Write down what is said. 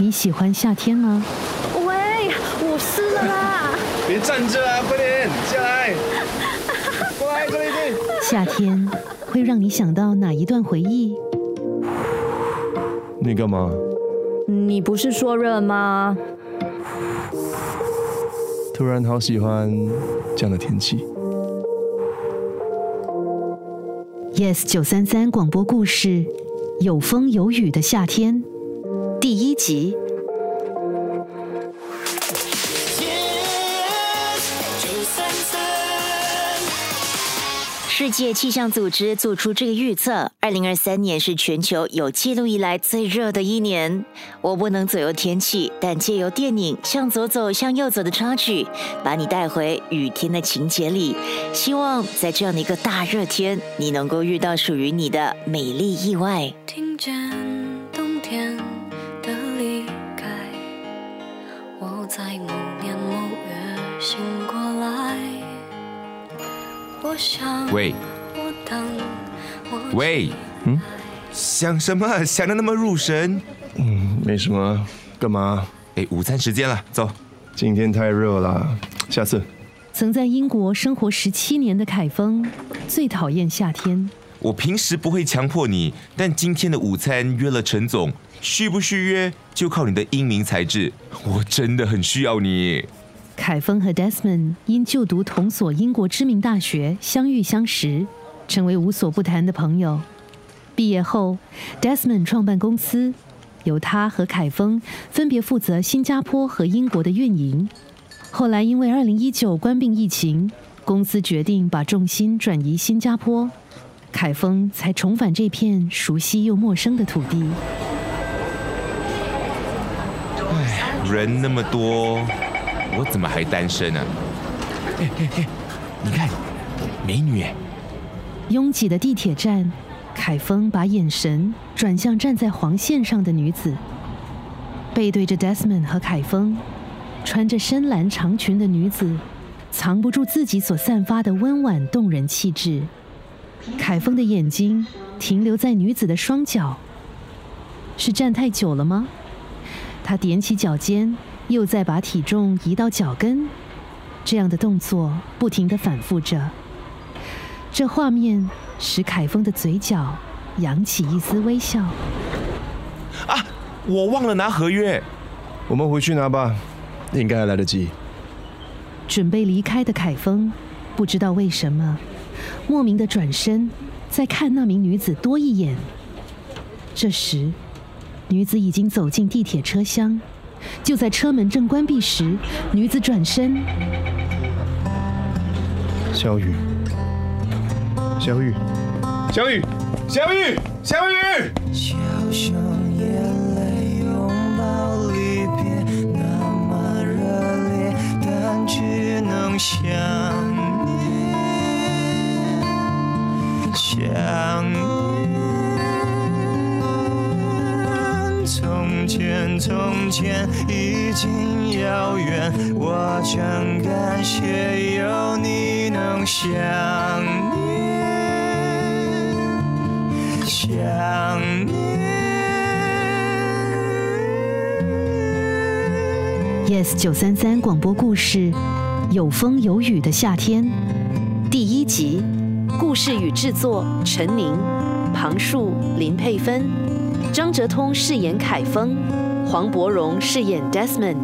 你喜欢夏天吗？喂，我湿了啦！别站着啊，快点下来！过来这里一点。夏天会让你想到哪一段回忆？你干嘛？你不是说热吗？突然好喜欢这样的天气。Yes 九三三广播故事《有风有雨的夏天》第一集。世界气象组织做出这个预测：，二零二三年是全球有记录以来最热的一年。我不能左右天气，但借由电影《向左走，向右走》的插曲，把你带回雨天的情节里。希望在这样的一个大热天，你能够遇到属于你的美丽意外。听见冬天在某年某月醒过来。我想，喂我等，我喂，嗯，想什么？想的那么入神？嗯，没什么，干嘛？哎，午餐时间了，走。今天太热了，下次。曾在英国生活十七年的凯峰最讨厌夏天。我平时不会强迫你，但今天的午餐约了陈总，续不续约就靠你的英明才智。我真的很需要你。凯峰和 Desmond 因就读同所英国知名大学相遇相识，成为无所不谈的朋友。毕业后，Desmond 创办公司，由他和凯峰分别负责新加坡和英国的运营。后来因为2019冠病疫情，公司决定把重心转移新加坡，凯峰才重返这片熟悉又陌生的土地。唉，人那么多，我怎么还单身呢、嘿嘿嘿，你看，美女哎，拥挤的地铁站，凯峰把眼神转向站在黄线上的女子，背对着 Desmond 和凯峰，穿着深蓝长裙的女子，藏不住自己所散发的温婉动人气质。凯峰的眼睛停留在女子的双脚，是站太久了吗？他踮起脚尖，又再把体重移到脚跟，这样的动作不停地反复着。这画面使凯峰的嘴角扬起一丝微笑。啊，我忘了拿合约。我们回去拿吧，应该还来得及。准备离开的凯峰，不知道为什么，莫名的转身，再看那名女子多一眼。这时，女子已经走进地铁车厢，就在车门正关闭时，女子转身，小雨，小雨，小雨，小雨，小雨。小熊眼泪拥抱离别，那么热烈，但只能想想念。从前，从前已经遥远，我真感谢有你能想念。想念。Yes 九三三广播故事《有风有雨的夏天》第一集，故事与制作陈宁，庞树林佩芬，张哲通饰演凯峰，黄柏荣饰演 Desmond，